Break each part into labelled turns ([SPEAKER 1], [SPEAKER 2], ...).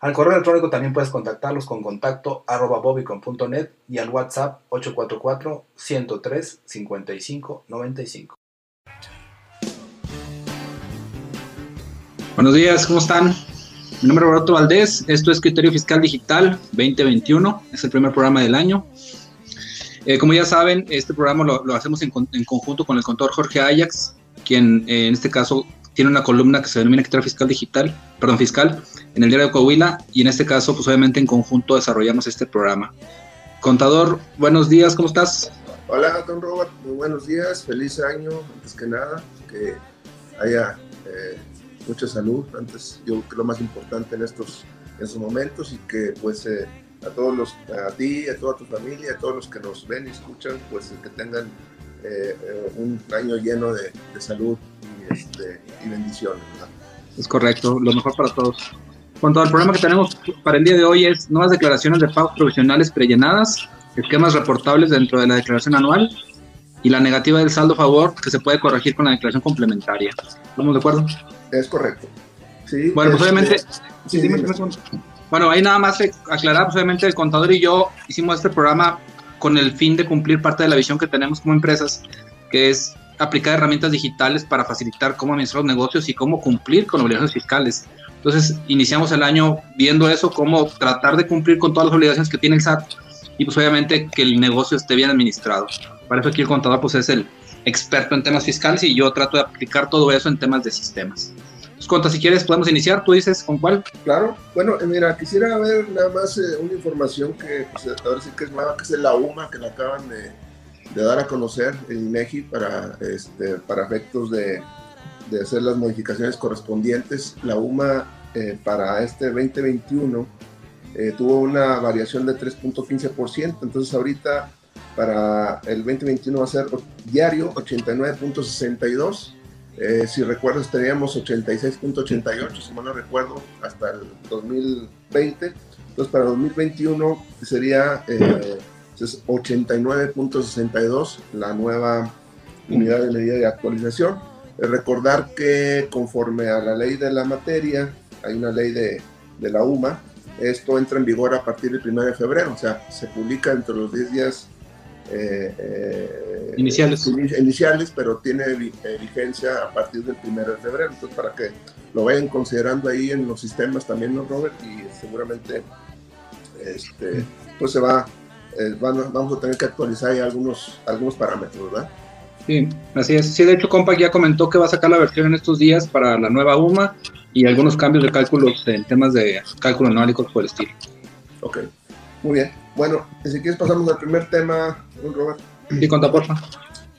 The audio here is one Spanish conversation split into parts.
[SPEAKER 1] Al correo electrónico también puedes contactarlos con contacto arroba bobicon.net y al WhatsApp 844-103-5595.
[SPEAKER 2] Buenos días, ¿cómo están? Mi nombre es Roberto Valdés, esto es Criterio Fiscal Digital 2021, es el primer programa del año. Eh, como ya saben, este programa lo, hacemos en, conjunto con el contador Jorge Ajax, quien eh, en este caso tiene una columna que se denomina Criterio Fiscal Digital, perdón, Fiscal, en el diario de Coahuila, y en este caso, pues obviamente en conjunto desarrollamos este programa. Contador, buenos días, ¿cómo estás?
[SPEAKER 3] Hola, don Robert, muy buenos días, feliz año, antes que nada, que haya eh, mucha salud, antes yo creo que lo más importante en estos, en estos momentos y que pues eh, a todos los, a ti, a toda tu familia, a todos los que nos ven y escuchan, pues que tengan eh, eh, un año lleno de, salud este, y bendiciones.
[SPEAKER 2] Es correcto, lo mejor para todos. Cuanto al programa que tenemos para el día de hoy es nuevas declaraciones de pagos provisionales prellenadas, esquemas reportables dentro de la declaración anual y la negativa del saldo a favor que se puede corregir con la declaración complementaria. ¿Estamos de acuerdo?
[SPEAKER 3] Es correcto.
[SPEAKER 2] Sí, bueno, pues obviamente... Sí, bueno, ahí nada más aclarar, pues obviamente el contador y yo hicimos este programa con el fin de cumplir parte de la visión que tenemos como empresas, que es aplicar herramientas digitales para facilitar cómo administrar los negocios y cómo cumplir con obligaciones fiscales. Entonces, iniciamos el año viendo eso, cómo tratar de cumplir con todas las obligaciones que tiene el SAT y pues obviamente que el negocio esté bien administrado. Para eso aquí el contador pues es el experto en temas fiscales y yo trato de aplicar todo eso en temas de sistemas. Pues, Conta, si quieres podemos iniciar, tú dices con cuál.
[SPEAKER 3] Claro, bueno, eh, mira, quisiera ver nada más eh, una información que pues, ahora sí que es nueva, que es la UMA, que la acaban de, dar a conocer el INEGI para, este, para efectos de, de hacer las modificaciones correspondientes. La UMA eh, para este 2021 tuvo una variación de 3.15%, entonces ahorita para el 2021 va a ser diario 89.62. Eh, si recuerdas, teníamos 86.88, si mal no recuerdo, hasta el 2020. Entonces, para 2021 sería eh, 89.62 la nueva unidad de medida de actualización. Recordar que conforme a la ley de la materia, hay una ley de, de la UMA, esto entra en vigor a partir del 1 de febrero, o sea, se publica entre los 10 días eh,
[SPEAKER 2] eh, iniciales.
[SPEAKER 3] iniciales, pero tiene eh, vigencia a partir del 1 de febrero. Entonces, para que lo vayan considerando ahí en los sistemas también, ¿no, Robert? Y seguramente, este, pues se va, vamos a tener que actualizar ahí algunos, algunos parámetros, ¿verdad?
[SPEAKER 2] Sí, así es. Sí, de hecho, Compact ya comentó que va a sacar la versión en estos días para la nueva UMA y algunos cambios de cálculos en temas de cálculo anual y por el estilo.
[SPEAKER 3] Ok, muy bien. Bueno, si quieres pasamos al primer tema, Robert.
[SPEAKER 2] Sí, conta, porfa.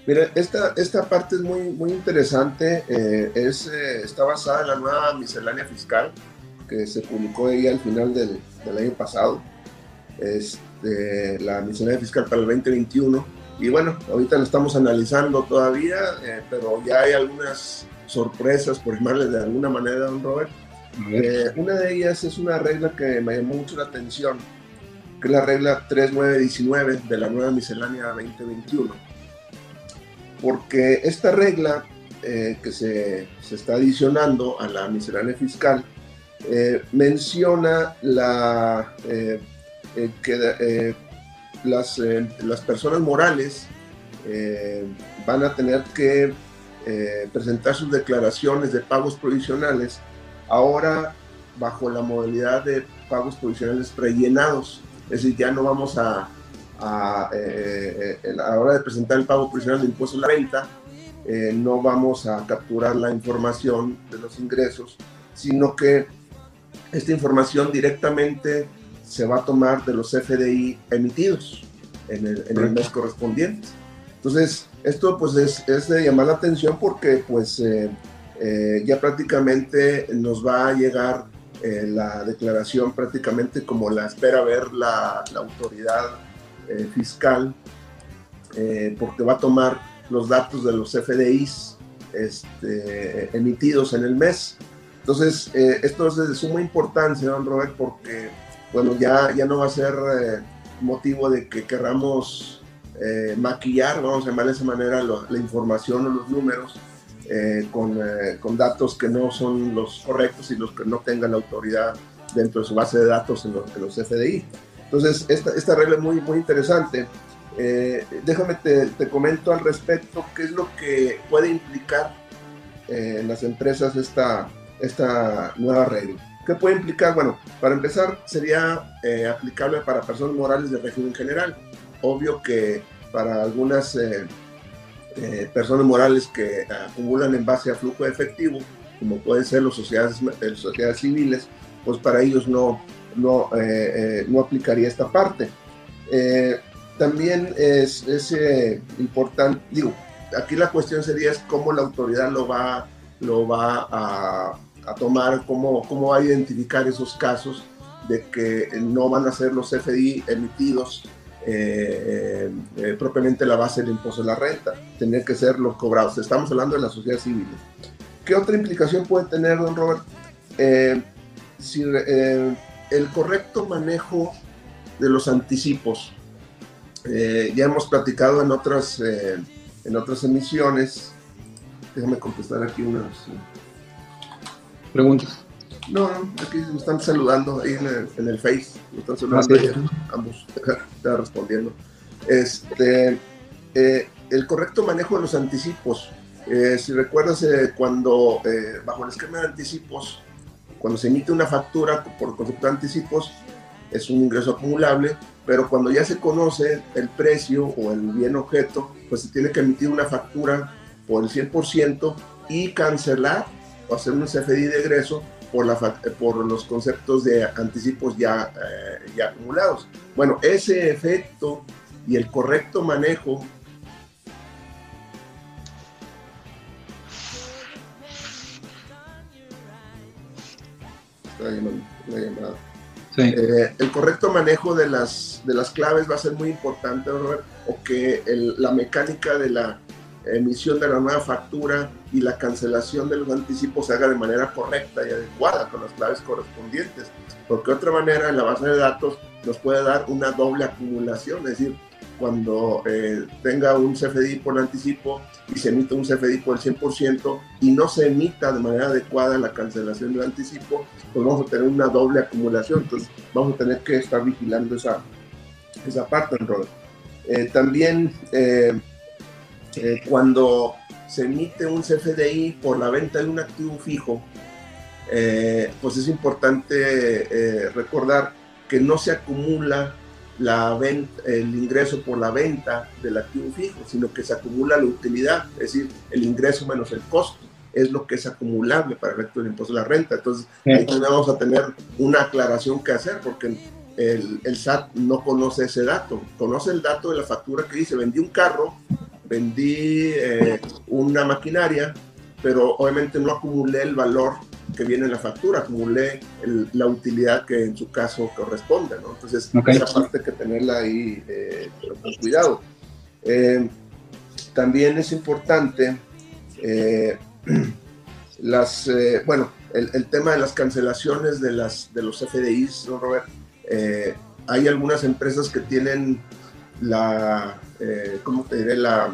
[SPEAKER 3] Mira, esta, esta parte es muy, muy interesante. Eh, es, eh, está basada en la nueva miscelánea fiscal que se publicó ahí al final del, del año pasado. Este, la miscelánea fiscal para el 2021. Y bueno, ahorita lo estamos analizando todavía, eh, pero ya hay algunas sorpresas, por llamarle de alguna manera, don Robert. una de ellas es una regla que me llamó mucho la atención que es la regla 3919 de la nueva miscelánea 2021. Porque esta regla eh, que se, se, está adicionando a la miscelánea fiscal eh, menciona la, eh, que las, las personas morales van a tener que presentar sus declaraciones de pagos provisionales ahora bajo la modalidad de pagos provisionales prellenados. Es decir, ya no vamos a, a, eh, eh, a la hora de presentar el pago provisional de impuesto a la renta, eh, no vamos a capturar la información de los ingresos, sino que esta información directamente se va a tomar de los FDI emitidos en el, en el mes correspondiente. Entonces, esto pues es, es, de llamar la atención porque pues ya prácticamente nos va a llegar eh, la declaración prácticamente como la espera ver la, autoridad eh, fiscal, eh, porque va a tomar los datos de los FDIs este, emitidos en el mes. Entonces, esto es de suma importancia, don Robert, porque bueno, ya, ya no va a ser motivo de que queramos maquillar, vamos a llamar de esa manera, la información o los números, eh, con, eh, con, datos que no son los correctos y los que no tengan la autoridad dentro de su base de datos en, los FDI. Entonces, esta, esta, regla es muy, muy interesante. Eh, déjame te, te, comento al respecto qué es lo que puede implicar en las empresas esta, esta nueva regla. ¿Qué puede implicar? Bueno, para empezar, sería aplicable para personas morales de régimen general. Obvio que para algunas eh, personas morales que acumulan en base a flujo de efectivo, como pueden ser las sociedades, eh, sociedades civiles, pues para ellos no, no, eh, no aplicaría esta parte. también es, es importante, digo, aquí la cuestión sería es cómo la autoridad lo va, lo va a, a tomar, cómo, cómo va a identificar esos casos de que no van a ser los FDI emitidos eh, eh, propiamente la base del impuesto de la renta, tener que ser los cobrados. Estamos hablando de la sociedad civil. ¿Qué otra implicación puede tener, don Robert? Eh, si, el correcto manejo de los anticipos. ya hemos platicado en otras, en otras emisiones. Déjame contestar aquí unas
[SPEAKER 2] preguntas.
[SPEAKER 3] No, no, aquí me están saludando ahí en el, en el Face. Me están saludando ah, ambos. Está respondiendo. Este, eh, el correcto manejo de los anticipos. Eh, si recuerdas, eh, cuando bajo el esquema de anticipos, cuando se emite una factura por concepto de anticipos, es un ingreso acumulable, pero cuando ya se conoce el precio o el bien objeto, pues se tiene que emitir una factura por el 100% y cancelar o hacer un CFDI de egreso por, la, por los conceptos de anticipos ya, eh, ya acumulados. Bueno, ese efecto y el correcto manejo eh, el correcto manejo de las, de las claves va a ser muy importante, o que la mecánica de la emisión de la nueva factura y la cancelación de los anticipos se haga de manera correcta y adecuada con las claves correspondientes, porque otra manera en la base de datos nos puede dar una doble acumulación, es decir, cuando eh, tenga un CFDI por anticipo y se emita un CFDI por el 100% y no se emita de manera adecuada la cancelación del anticipo, pues vamos a tener una doble acumulación, entonces vamos a tener que estar vigilando esa, esa parte. Eh, también eh, eh, cuando se emite un CFDI por la venta de un activo fijo, eh, pues es importante eh, recordar que no se acumula la venta, el ingreso por la venta del activo fijo, sino que se acumula la utilidad, es decir, el ingreso menos el costo, es lo que es acumulable para el efecto del impuesto de la renta. Entonces, ahí vamos a tener una aclaración que hacer, porque el, el SAT no conoce ese dato, conoce el dato de la factura que dice, vendí un carro vendí eh, una maquinaria, pero obviamente no acumulé el valor que viene en la factura, acumulé la utilidad que en su caso corresponde, ¿no? Entonces, esa parte hay que tenerla ahí eh, con cuidado. Eh, también es importante las, bueno, el, tema de las cancelaciones de, las, de los FDIs, ¿no, Robert? hay algunas empresas que tienen la, eh, ¿cómo te diré? La,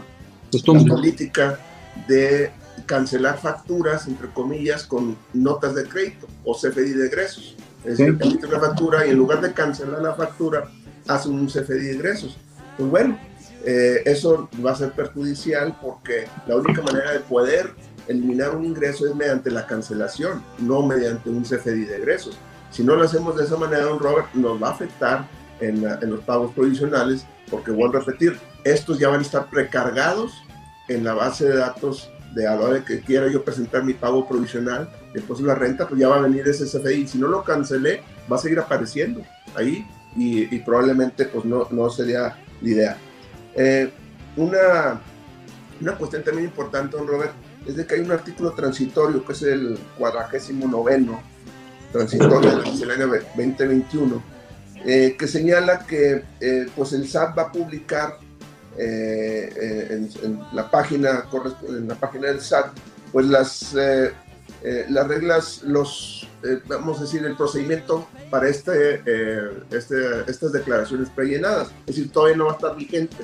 [SPEAKER 3] política de cancelar facturas, entre comillas, con notas de crédito o CFDI de egresos. Es decir, emite una factura y en lugar de cancelar la factura, hace un CFDI de egresos. Pues bueno, eh, eso va a ser perjudicial porque la única manera de poder eliminar un ingreso es mediante la cancelación, no mediante un CFDI de egresos. Si no lo hacemos de esa manera, don Robert, nos va a afectar en, en los pagos provisionales porque vuelvo a repetir, estos ya van a estar precargados en la base de datos de a la hora que quiera yo presentar mi pago provisional, después de la renta, pues ya va a venir ese CFI. Si no lo cancelé, va a seguir apareciendo ahí y, probablemente pues no, no sería la idea. Eh, una, una cuestión también importante, don Robert, es de que hay un artículo transitorio que es el cuadragésimo noveno transitoria de la miscelánea 2021, eh, que señala que eh, pues el SAT va a publicar en, la página, en la página del SAT pues las, las reglas, los, vamos a decir, el procedimiento para este, este, estas declaraciones prellenadas. Es decir, todavía no va a estar vigente,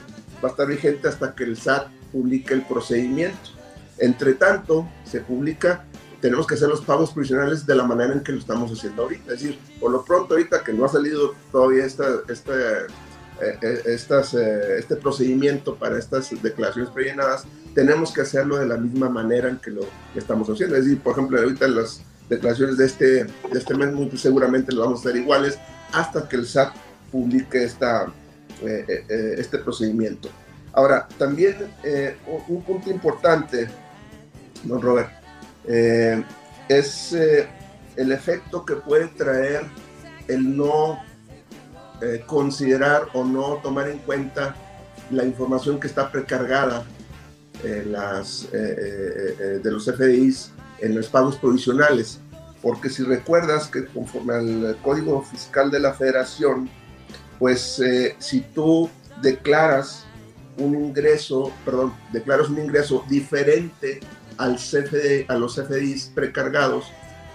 [SPEAKER 3] va a estar vigente hasta que el SAT publique el procedimiento. Entre tanto, se publica tenemos que hacer los pagos provisionales de la manera en que lo estamos haciendo ahorita. Es decir, por lo pronto ahorita que no ha salido todavía esta, esta, eh, eh, eh, este procedimiento para estas declaraciones prellenadas, tenemos que hacerlo de la misma manera en que lo estamos haciendo. Es decir, por ejemplo, ahorita las declaraciones de este, de este mes seguramente lo vamos a hacer iguales hasta que el SAT publique esta, este procedimiento. Ahora, también un punto importante, don Robert, eh, es eh, el efecto que puede traer el no eh, considerar o no tomar en cuenta la información que está precargada las, de los FDIs en los pagos provisionales. Porque si recuerdas que conforme al Código Fiscal de la Federación, pues si tú declaras un ingreso, perdón, declaras un ingreso diferente al CFD, a los CFDIs precargados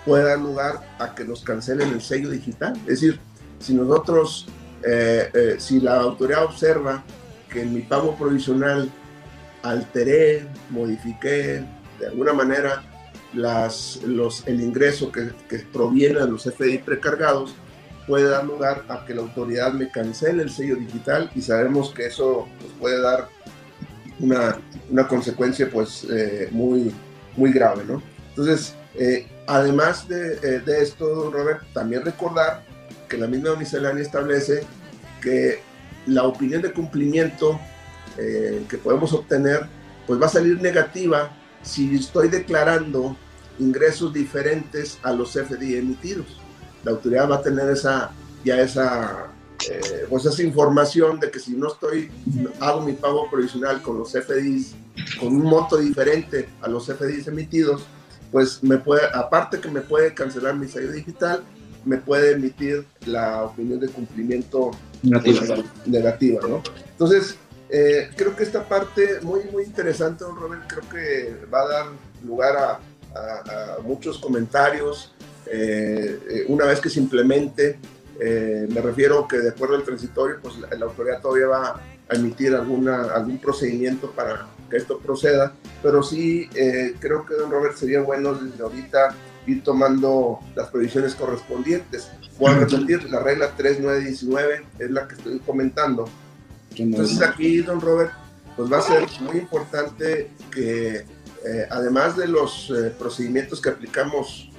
[SPEAKER 3] puede dar lugar a que nos cancelen el sello digital. Es decir, si nosotros, eh, eh, si la autoridad observa que en mi pago provisional alteré, modifiqué de alguna manera el ingreso que, proviene de los CFDI precargados, puede dar lugar a que la autoridad me cancele el sello digital y sabemos que eso nos puede dar una, una consecuencia pues eh, muy, muy grave, ¿no? Entonces, eh, además de, eh, de, esto, Robert, también recordar que la misma miscelánea establece que la opinión de cumplimiento que podemos obtener pues va a salir negativa si estoy declarando ingresos diferentes a los FDI emitidos. La autoridad va a tener esa, ya esa eh, pues esa información de que si no estoy, hago mi pago provisional con los FDIs, con un monto diferente a los FDIs emitidos, pues me puede, aparte que me puede cancelar mi sello digital, me puede emitir la opinión de cumplimiento negativa, ¿no? Entonces, eh, creo que esta parte muy, muy interesante, don Robert, creo que va a dar lugar a, muchos comentarios eh, una vez que se implemente eh, me refiero que de acuerdo al transitorio, pues la, autoridad todavía va a emitir alguna, algún procedimiento para que esto proceda, pero sí eh, creo que, don Robert, sería bueno desde ahorita ir tomando las previsiones correspondientes. Voy a repetir, la regla 3919 es la que estoy comentando. Entonces aquí, don Robert, pues va a ser muy importante que eh, además de los procedimientos que aplicamos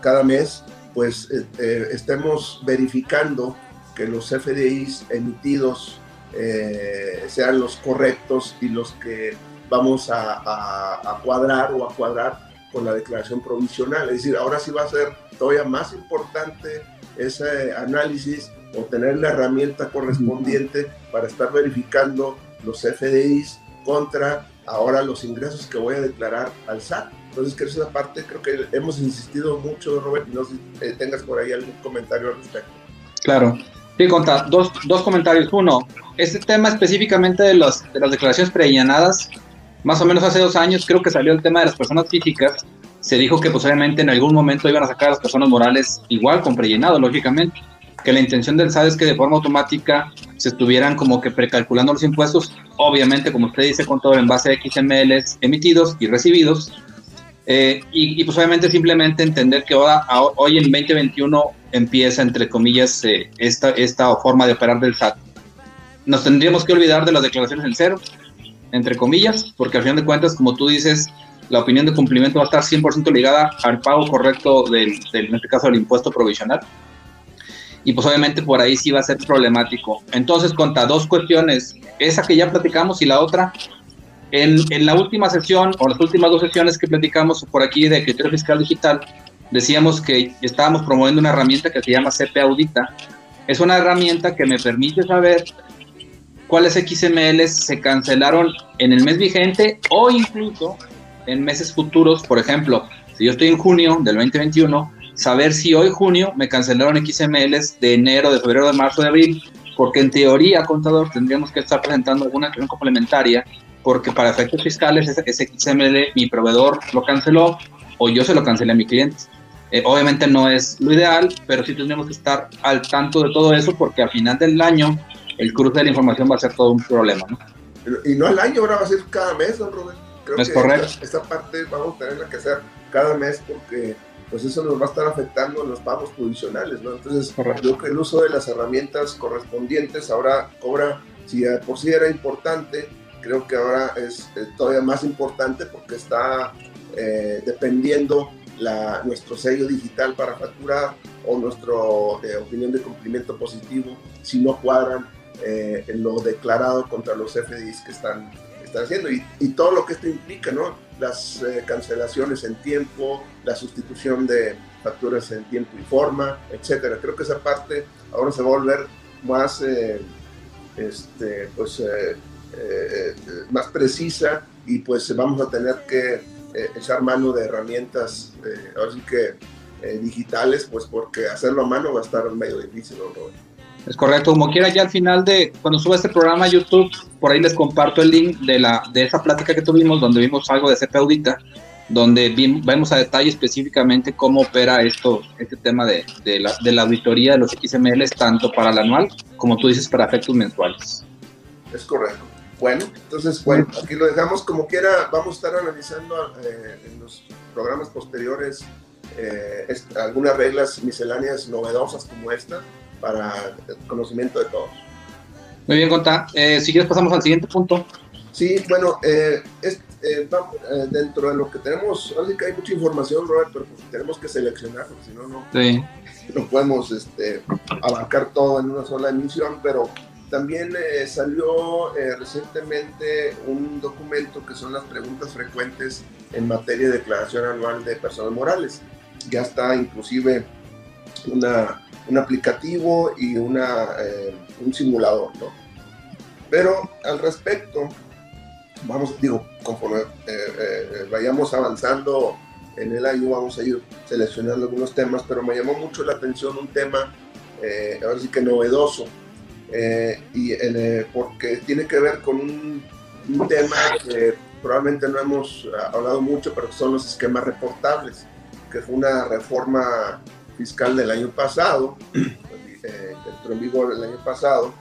[SPEAKER 3] cada mes, pues eh, eh, estemos verificando que los FDIs emitidos eh, sean los correctos y los que vamos a, cuadrar o a cuadrar con la declaración provisional. Es decir, ahora sí va a ser todavía más importante ese análisis o tener la herramienta correspondiente para estar verificando los FDIs contra ahora los ingresos que voy a declarar al SAT. Entonces, que esa parte creo que hemos insistido mucho, Robert, y no sé si eh, tengas por ahí algún comentario al respecto.
[SPEAKER 2] Claro. Sí, conta, dos, dos comentarios. Uno, este tema específicamente de, las declaraciones prellanadas, más o menos hace dos años creo que salió el tema de las personas físicas. Se dijo que posiblemente en algún momento iban a sacar a las personas morales igual con prellenado, lógicamente. Que la intención del SAD es que de forma automática se estuvieran como que precalculando los impuestos, obviamente, como usted dice, con todo en base a XMLs emitidos y recibidos, eh, y, pues obviamente simplemente entender que ahora, hoy en 2021 empieza, entre comillas, eh, esta, esta forma de operar del SAT. Nos tendríamos que olvidar de las declaraciones en cero, entre comillas, porque al final de cuentas, como tú dices, la opinión de cumplimiento va a estar 100% ligada al pago correcto del, del, en este caso, del impuesto provisional. Y pues obviamente por ahí sí va a ser problemático. Entonces, contra dos cuestiones, esa que ya platicamos y la otra, en, la última sesión, o las últimas dos sesiones que platicamos por aquí de criterio fiscal digital, decíamos que estábamos promoviendo una herramienta que se llama CP Audita. Es una herramienta que me permite saber cuáles XML se cancelaron en el mes vigente o incluso en meses futuros. Por ejemplo, si yo estoy en junio del 2021, saber si hoy junio me cancelaron XMLs de enero, de febrero, de marzo, de abril, porque en teoría, contador, tendríamos que estar presentando alguna acción complementaria, porque para efectos fiscales ese, XML mi proveedor lo canceló o yo se lo cancelé a mi cliente. Eh, obviamente no es lo ideal, pero sí tendríamos que estar al tanto de todo eso porque al final del año el cruce de la información va a ser todo un problema, ¿no?
[SPEAKER 3] Y no al año, ahora va a ser cada mes, don Rubén.
[SPEAKER 2] Creo es correcto.
[SPEAKER 3] Esta, parte vamos a tener que hacer cada mes porque pues eso nos va a estar afectando en los pagos provisionales, ¿no? Entonces, correcto. creo que el uso de las herramientas correspondientes ahora cobra, si por sí era importante, creo que ahora es todavía más importante porque está eh, dependiendo la, nuestro sello digital para facturar o nuestra eh, opinión de cumplimiento positivo si no cuadran eh, lo declarado contra los FDIs que están, están haciendo y, y todo lo que esto implica, ¿no? Las eh, cancelaciones en tiempo, la sustitución de facturas en tiempo y forma, etcétera. Creo que esa parte ahora se va a volver más, eh, este, pues, más precisa y pues vamos a tener que echar mano de herramientas, ahora sí que digitales, pues porque hacerlo a mano va a estar medio difícil, ¿no?
[SPEAKER 2] Es correcto, como quiera ya al final de cuando suba este programa a YouTube, por ahí les comparto el link de la de esa plática que tuvimos donde vimos algo de CP Audita, donde vemos a detalle específicamente cómo opera esto, este tema de, de, la, de la auditoría de los XMLs, tanto para el anual como tú dices para efectos mensuales.
[SPEAKER 3] Es correcto. Bueno, entonces, bueno, aquí lo dejamos como quiera. Vamos a estar analizando eh, en los programas posteriores eh, algunas reglas misceláneas novedosas como esta para el conocimiento de todos.
[SPEAKER 2] Muy bien, Conta. Eh, si quieres pasamos al siguiente punto.
[SPEAKER 3] Sí, bueno, eh, es, eh, eh, dentro de lo que tenemos, así que hay mucha información, Robert, pero pues tenemos que seleccionar, porque si no, no, sí. no podemos este, abarcar todo en una sola emisión, pero también salió recientemente un documento que son las preguntas frecuentes en materia de declaración anual de personas morales. Ya está inclusive una un aplicativo y una, eh, un simulador, ¿no? Pero al respecto, vamos, digo, conforme eh, eh, vayamos avanzando en el año, vamos a ir seleccionando algunos temas, pero me llamó mucho la atención un tema, ahora sí que novedoso, y porque tiene que ver con un, un tema que probablemente no hemos hablado mucho, pero son los esquemas reportables, que fue una reforma fiscal del año pasado, eh, entró en vigor el año pasado,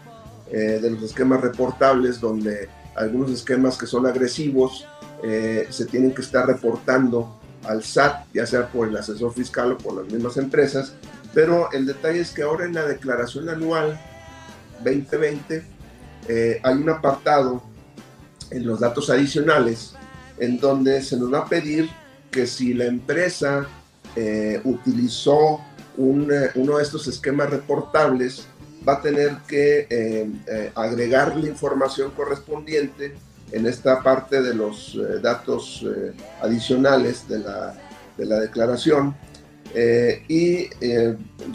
[SPEAKER 3] eh, de los esquemas reportables, donde algunos esquemas que son agresivos eh, se tienen que estar reportando al SAT, ya sea por el asesor fiscal o por las mismas empresas, pero el detalle es que ahora en la declaración anual 2020 hay un apartado en los datos adicionales en donde se nos va a pedir que si la empresa utilizó uno de estos esquemas reportables va a tener que eh, eh, agregar la información correspondiente en esta parte de los eh, datos adicionales de la, de la declaración y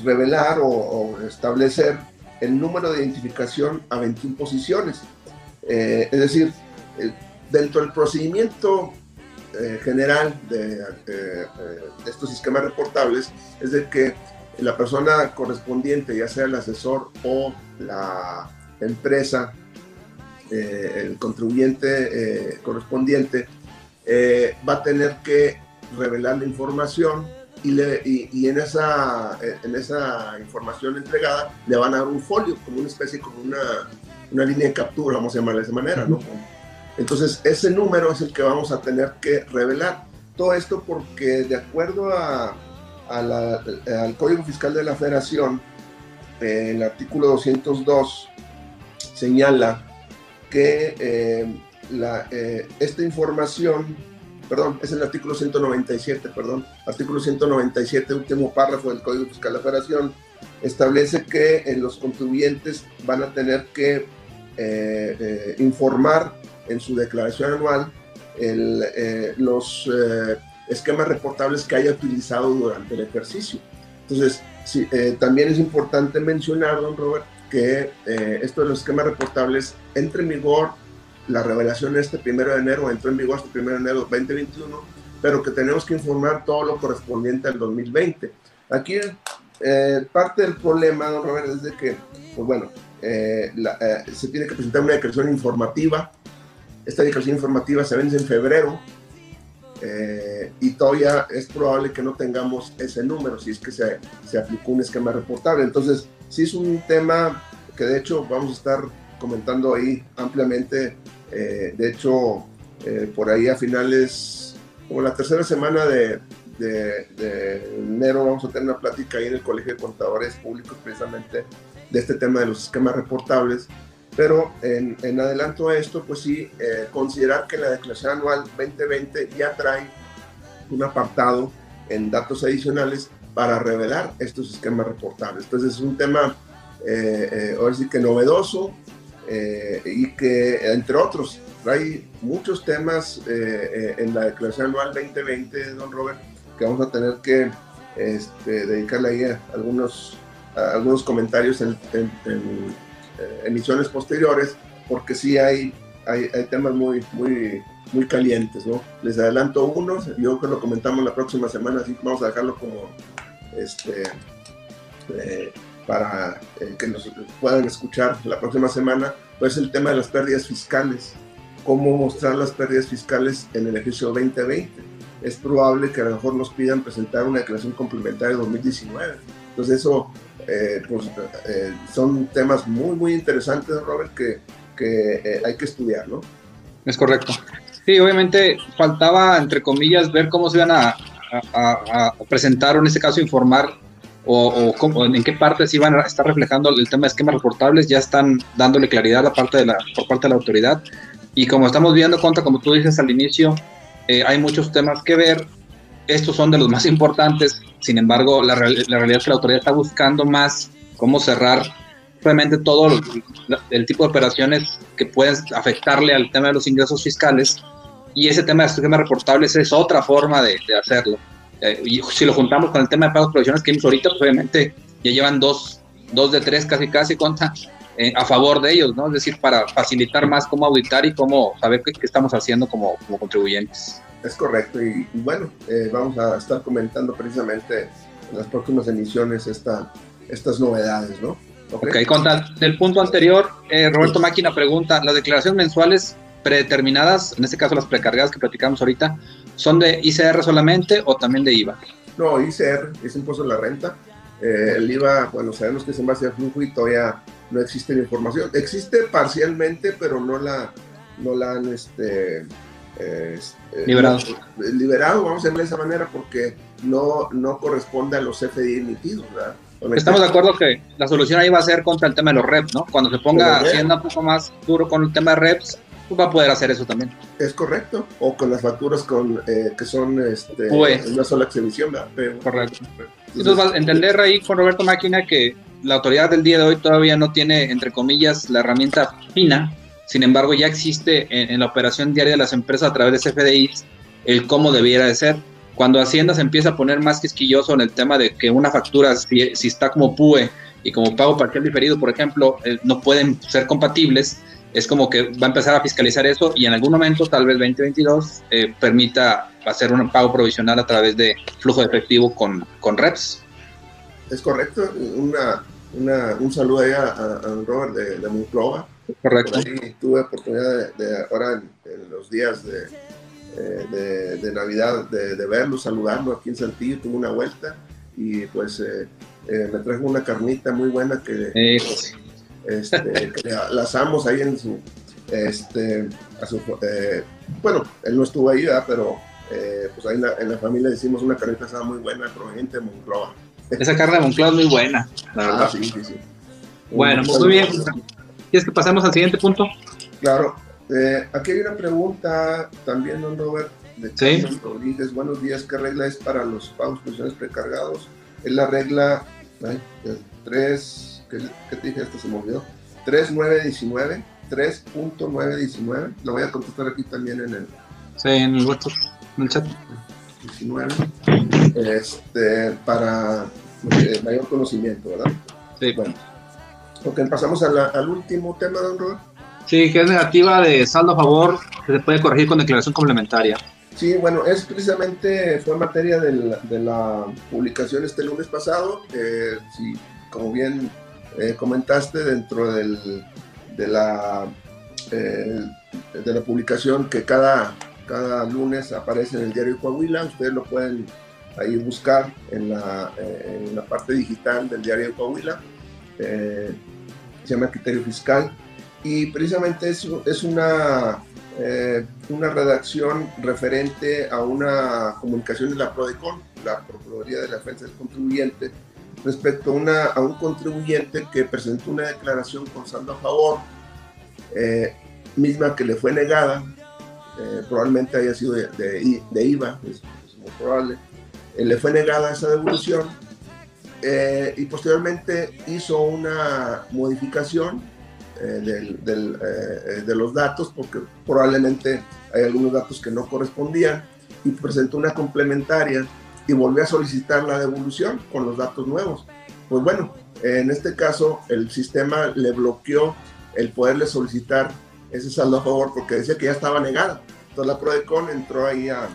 [SPEAKER 3] revelar o, establecer el número de identificación a 21 posiciones. es decir, dentro del procedimiento general de, de, estos esquemas reportables es de que la persona correspondiente, ya sea el asesor o la empresa, eh, el contribuyente eh, correspondiente, eh, va a tener que revelar la información y, le, y, en, esa, en esa información entregada le van a dar un folio, como una especie, como una, una línea de captura, vamos a llamarla de esa manera, ¿no? Entonces, ese número es el que vamos a tener que revelar. Todo esto porque de acuerdo a, al Código Fiscal de la Federación, el artículo 202 señala que eh, la, eh, esta información, perdón, es el artículo 197, perdón, artículo 197, último párrafo del Código Fiscal de la Federación, establece que eh, los contribuyentes van a tener que informar en su declaración anual los esquemas reportables que haya utilizado durante el ejercicio. Entonces, eh, también es importante mencionar, don Robert, que eh, esto de los esquemas reportables entra en vigor, la revelación este primero de enero, entró en vigor este primero de enero 2021, pero que tenemos que informar todo lo correspondiente al 2020. Aquí eh, parte del problema, don Robert, es de que, pues bueno, eh, eh, se tiene que presentar una declaración informativa. Esta declaración informativa se vence en febrero y todavía es probable que no tengamos ese número si es que se, se aplicó un esquema reportable. Entonces, sí es un tema que de hecho vamos a estar comentando ahí ampliamente. de hecho, por ahí a finales, como la tercera semana de, de, enero vamos a tener una plática ahí en el Colegio de Contadores Públicos precisamente de este tema de los esquemas reportables. Pero en, en adelanto a esto, pues sí, eh, considerar que la declaración anual 2020 ya trae un apartado en datos adicionales para revelar estos esquemas reportables. Entonces es un tema, eh, eh ahora sí que novedoso eh, y que, entre otros, trae muchos temas en la declaración anual 2020, don Robert, que vamos a tener que este, dedicarle ahí algunos, algunos comentarios en, eh, emisiones posteriores, porque sí hay, hay, hay, temas muy, muy, muy calientes, ¿no? Les adelanto uno, yo que lo comentamos la próxima semana, así vamos a dejarlo como este, eh, para eh, que nos puedan escuchar la próxima semana, pues el tema de las pérdidas fiscales, cómo mostrar las pérdidas fiscales en el ejercicio 2020 es probable que a lo mejor nos pidan presentar una declaración complementaria de 2019. Entonces eso, eh, pues, eh, son temas muy, muy interesantes, Robert, que, que eh, hay que estudiar, ¿no?
[SPEAKER 2] Es correcto. Sí, obviamente faltaba, entre comillas, ver cómo se iban a, a, presentar o en este caso informar o, en qué parte se iban a estar reflejando el tema de esquemas reportables, ya están dándole claridad a la parte de la, por parte de la autoridad. Y como estamos viendo, contra, como tú dices al inicio, eh, hay muchos temas que ver. Estos son de los más importantes. Sin embargo, la, la realidad es que la autoridad está buscando más cómo cerrar realmente todo el, tipo de operaciones que pueden afectarle al tema de los ingresos fiscales. Y ese tema de esquemas reportables es otra forma de, hacerlo. Eh, y si lo juntamos con el tema de pagos provisionales que vimos ahorita, pues obviamente ya llevan dos, dos de tres casi casi contra, eh, a favor de ellos, ¿no? Es decir, para facilitar más cómo auditar y cómo saber qué, estamos haciendo como, como, contribuyentes.
[SPEAKER 3] Es correcto, y, bueno, eh, vamos a estar comentando precisamente en las próximas emisiones esta, estas novedades, ¿no?
[SPEAKER 2] Ok, con del punto anterior, eh, Roberto Máquina pregunta, ¿las declaraciones mensuales predeterminadas, en este caso las precargadas que platicamos ahorita, son de ICR solamente o también de IVA?
[SPEAKER 3] No, ICR es impuesto a la renta. el IVA, bueno, sabemos que es en base al flujo y todavía no existe la información. Existe parcialmente, pero no la, no la han este,
[SPEAKER 2] eh, liberado.
[SPEAKER 3] liberado, vamos a decirlo de esa manera, porque no, no corresponde a los CFDI emitidos, ¿verdad?
[SPEAKER 2] Estamos de acuerdo que la solución ahí va a ser contra el tema de los reps, ¿no? Cuando se ponga Hacienda un poco más duro con el tema de reps, pues va a poder hacer eso también.
[SPEAKER 3] Es correcto. O con las facturas con, eh, que son este, una sola exhibición,
[SPEAKER 2] correcto. Entonces, entender ahí con Roberto Máquina que la autoridad del día de hoy todavía no tiene, entre comillas, la herramienta fina, sin embargo ya existe en, la operación diaria de las empresas a través de CFDIs el cómo debiera de ser. Cuando Hacienda se empieza a poner más quisquilloso en el tema de que una factura, si, está como PUE y como pago parcial diferido, por ejemplo, eh, no pueden ser compatibles, es como que va a empezar a fiscalizar eso y en algún momento, tal vez 2022, eh, permita hacer un pago provisional a través de flujo de efectivo con, con reps.
[SPEAKER 3] Es correcto, una, un saludo ahí a, Robert de, de Monclova.
[SPEAKER 2] Correcto.
[SPEAKER 3] tuve oportunidad de, ahora en, los días de, eh, de, Navidad de, verlo, saludarlo aquí en Saltillo, tuve una vuelta y pues eh, eh, me trajo una carnita muy buena que, este, la asamos ahí en su, este, bueno, él no estuvo ahí, pero pues ahí en la, familia hicimos una carnita asada muy buena, proveniente de Monclova.
[SPEAKER 2] Esa carne de Moncloa es muy buena, la verdad. Ah, sí, sí, sí. Bueno, pues muy bien. ¿Quieres que pasemos al siguiente punto?
[SPEAKER 3] Claro. Eh, aquí hay una pregunta también, don Robert, de
[SPEAKER 2] ¿Sí?
[SPEAKER 3] Rodríguez. Buenos días, ¿qué regla es para los pagos provisionales precargados? Es la regla 3, ¿qué, te dije? Esto se me olvidó. 3919, 3.919. Lo voy a contestar aquí también en el...
[SPEAKER 2] Sí, en el, en el chat.
[SPEAKER 3] 19, este, para eh, mayor conocimiento, ¿verdad?
[SPEAKER 2] Sí.
[SPEAKER 3] Bueno. Ok, pasamos al último tema, don Robert.
[SPEAKER 2] Sí, que es negativa de saldo a favor, que se puede corregir con declaración complementaria.
[SPEAKER 3] Sí, bueno, es precisamente, fue materia de la, de la publicación este lunes pasado. Eh, sí, como bien eh, comentaste, dentro del, de, la, eh, de la publicación que cada, cada lunes aparece en el diario Coahuila, ustedes lo pueden ahí buscar en la, en la parte digital del diario Coahuila. se llama Criterio Fiscal y precisamente es, es una eh, una redacción referente a una comunicación de la PRODECON, la Procuraduría de la Defensa del Contribuyente, respecto a, una, a un contribuyente que presentó una declaración con saldo a favor, eh, misma que le fue negada, eh, probablemente haya sido de, de, IVA, es, muy probable, le fue negada esa devolución y posteriormente hizo una modificación eh, del, eh, de los datos, porque probablemente hay algunos datos que no correspondían, y presentó una complementaria y volvió a solicitar la devolución con los datos nuevos. Pues bueno, en este caso el sistema le bloqueó el poderle solicitar ese saldo a favor porque decía que ya estaba negada. Entonces la PRODECON entró ahí a,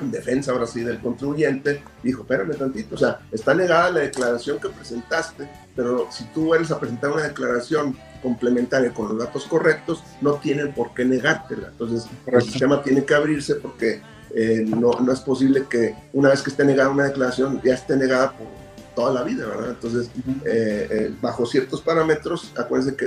[SPEAKER 3] en defensa ahora sí del contribuyente, dijo, espérame tantito, o sea, está negada la declaración que presentaste, pero si tú eres a presentar una declaración complementaria con los datos correctos, no tienen por qué negártela. Entonces, el sistema tiene que abrirse porque eh, no, no, es posible que una vez que esté negada una declaración ya esté negada por toda la vida, ¿verdad? Entonces, eh, eh, bajo ciertos parámetros, acuérdense que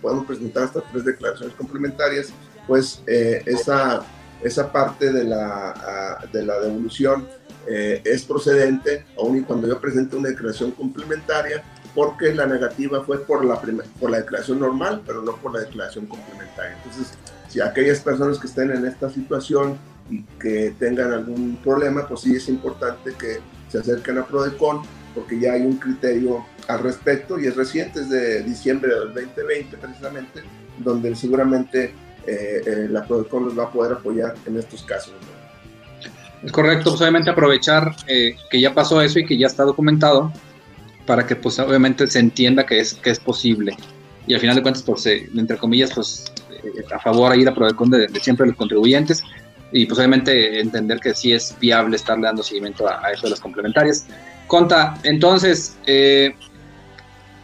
[SPEAKER 3] podemos presentar hasta tres declaraciones complementarias, pues esa, esa parte de la, ah, de la devolución es procedente, aun y cuando yo presente una declaración complementaria, porque la negativa fue por la, por la declaración normal, pero no por la declaración complementaria. Entonces, si aquellas personas que estén en esta situación y que tengan algún problema, pues sí es importante que se acerquen a Prodecon, porque ya hay un criterio al respecto y es reciente, es de diciembre del 2020 precisamente, donde seguramente eh, eh, la Prodecon los va a poder apoyar en estos casos.
[SPEAKER 2] Es correcto, pues obviamente aprovechar eh, que ya pasó eso y que ya está documentado para que pues obviamente se entienda que es, que es posible. Y al final de cuentas, pues, entre comillas, pues eh, a favor a ir a Prodecon de, de, siempre los contribuyentes y pues obviamente entender que sí es viable estarle dando seguimiento a, eso de las complementarias. Conta, entonces, eh,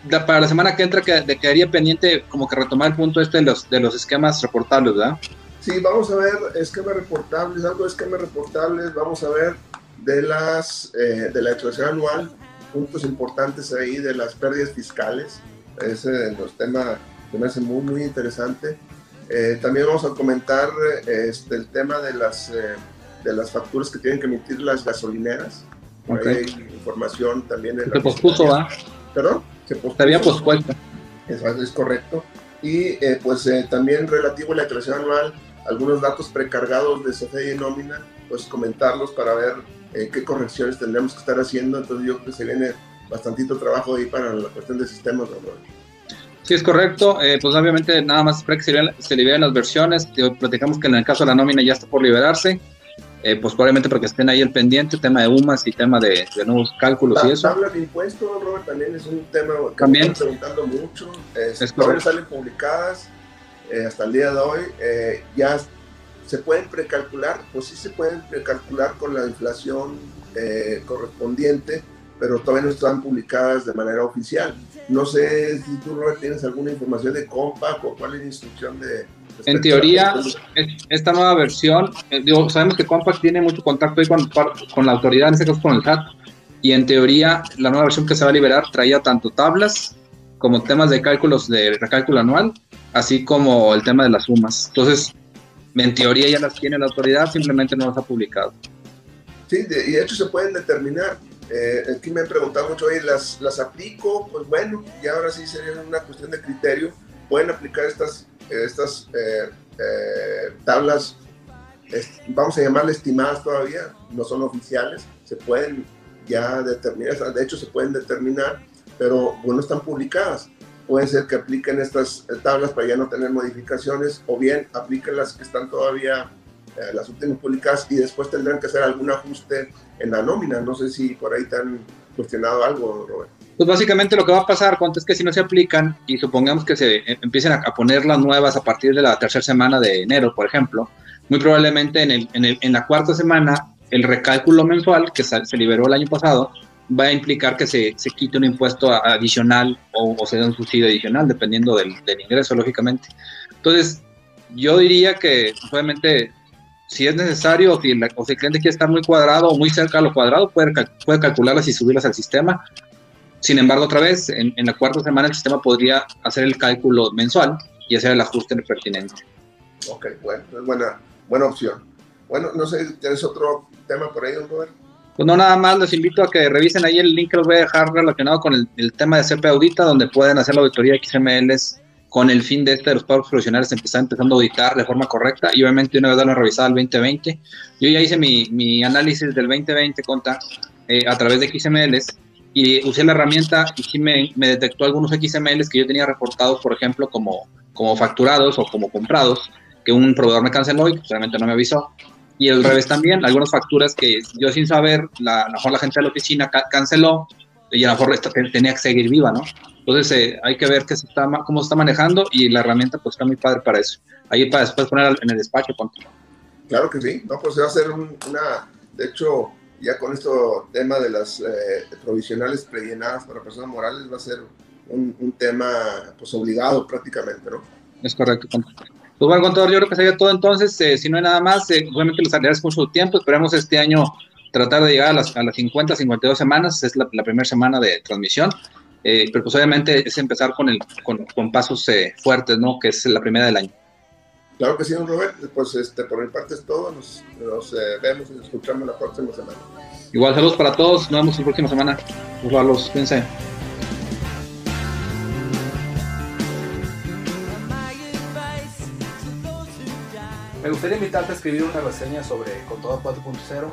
[SPEAKER 2] para la semana que entra que, quedaría pendiente como que retomar el punto este de los, de los esquemas reportables, ¿verdad?
[SPEAKER 3] Sí, vamos a ver esquemas reportables, algo de esquemas reportables, vamos a ver de las eh, de la declaración anual puntos importantes ahí de las pérdidas fiscales. Ese temas que me hace muy, muy interesante. Eh, también vamos a comentar este, el tema de las, eh, de las facturas que tienen que emitir las gasolineras. hay información también. En
[SPEAKER 2] se pospuso, ¿va?
[SPEAKER 3] ¿Perdón?
[SPEAKER 2] Se pospuso. había pospuesto.
[SPEAKER 3] Eso es correcto. Y eh, pues también relativo a la declaración anual, algunos datos precargados de CFE y nómina, pues comentarlos para ver eh, qué correcciones tendremos que estar haciendo. Entonces yo creo que se viene bastantito trabajo ahí para la cuestión de sistemas.
[SPEAKER 2] Sí, es correcto. Eh, pues obviamente nada más espera que se liberen, las versiones. platicamos que en el caso de la nómina ya está por liberarse. Eh, pues probablemente porque estén ahí el pendiente, tema de UMAS y tema de, nuevos cálculos y eso.
[SPEAKER 3] Tabla de impuestos, Robert, también es un tema que
[SPEAKER 2] también.
[SPEAKER 3] me están preguntando mucho. es salen publicadas hasta el día de hoy. ya ¿Se pueden precalcular? Pues sí se pueden precalcular con la inflación eh, correspondiente, pero todavía no están publicadas de manera oficial. No sé si tú, Robert, tienes alguna información de Compac o cuál es la instrucción de...
[SPEAKER 2] En teoría, esta nueva versión, eh, digo, sabemos que Compact tiene mucho contacto ahí con, con la autoridad, en este caso con el SAT, y en teoría la nueva versión que se va a liberar traía tanto tablas como temas de cálculos de recálculo anual, así como el tema de las sumas. Entonces, en teoría ya las tiene la autoridad, simplemente no las ha publicado.
[SPEAKER 3] Sí, y de hecho se pueden determinar. Eh, aquí me han preguntado mucho, oye, ¿las, ¿las aplico? Pues bueno, y ahora sí sería una cuestión de criterio. Pueden aplicar estas, estas eh, eh, tablas, vamos a llamarle estimadas todavía, no son oficiales, se pueden ya determinar, de hecho se pueden determinar, pero bueno, están publicadas puede ser que apliquen estas tablas para ya no tener modificaciones o bien apliquen las que están todavía, eh, las últimas publicadas y después tendrán que hacer algún ajuste en la nómina. No sé si por ahí te han cuestionado algo, Robert.
[SPEAKER 2] Pues básicamente lo que va a pasar, Conte, es que si no se aplican y supongamos que se empiecen a, poner las nuevas a partir de la tercera semana de enero, por ejemplo, muy probablemente en, el, en, el, en la cuarta semana el recálculo mensual que se, liberó el año pasado va a implicar que se, se quite un impuesto adicional o, o, se dé un subsidio adicional, dependiendo del, del, ingreso, lógicamente. Entonces, yo diría que obviamente si es necesario o si, la, o si el cliente quiere estar muy cuadrado o muy cerca de lo cuadrado, puede, puede calcularlas y subirlas al sistema. Sin embargo, otra vez, en, en, la cuarta semana el sistema podría hacer el cálculo mensual y hacer el ajuste pertinente.
[SPEAKER 3] Ok, bueno, es buena, buena opción. Bueno, no sé, ¿tienes otro tema por ahí, don Robert?
[SPEAKER 2] Pues no, nada más les invito a que revisen ahí el link que les voy a dejar relacionado con el, el tema de CP Audita, donde pueden hacer la auditoría XMLs con el fin de este de los pagos profesionales empezar empezando a auditar de forma correcta y obviamente una vez darle una revisada al 2020. Yo ya hice mi, mi análisis del 2020 conta eh, a través de XMLs y usé la herramienta y sí me, me, detectó algunos XMLs que yo tenía reportados, por ejemplo, como, como facturados o como comprados, que un proveedor me canceló y realmente no me avisó. Y al revés también, algunas facturas que yo sin saber, la, a lo mejor la gente de la oficina ca canceló y a lo mejor tenía que seguir viva, ¿no? Entonces eh, hay que ver qué se está, cómo se está manejando y la herramienta pues está muy padre para eso. Ahí para después poner en el despacho. Ponte.
[SPEAKER 3] Claro que sí, no, pues se va a hacer un, una, de hecho, ya con esto tema de las eh, provisionales prellenadas para personas morales va a ser un, un, tema pues obligado prácticamente, ¿no?
[SPEAKER 2] Es correcto. Pues bueno, contador, yo creo que sería todo entonces. Eh, si no hay nada más, eh, obviamente les agradezco mucho su tiempo. Esperemos este año tratar de llegar a las, a las 50, 52 semanas. Es la, la primera semana de transmisión. Eh, pero pues obviamente es empezar con, el, con, con pasos eh, fuertes, ¿no? Que es la primera del año.
[SPEAKER 3] Claro que sí, don Robert. Pues este, por mi parte es todo. Nos, nos eh, vemos y nos escuchamos la próxima semana.
[SPEAKER 2] Igual, saludos para todos. Nos vemos la próxima semana. Los cuídense.
[SPEAKER 1] Me gustaría invitarte a escribir una reseña sobre Contador 4.0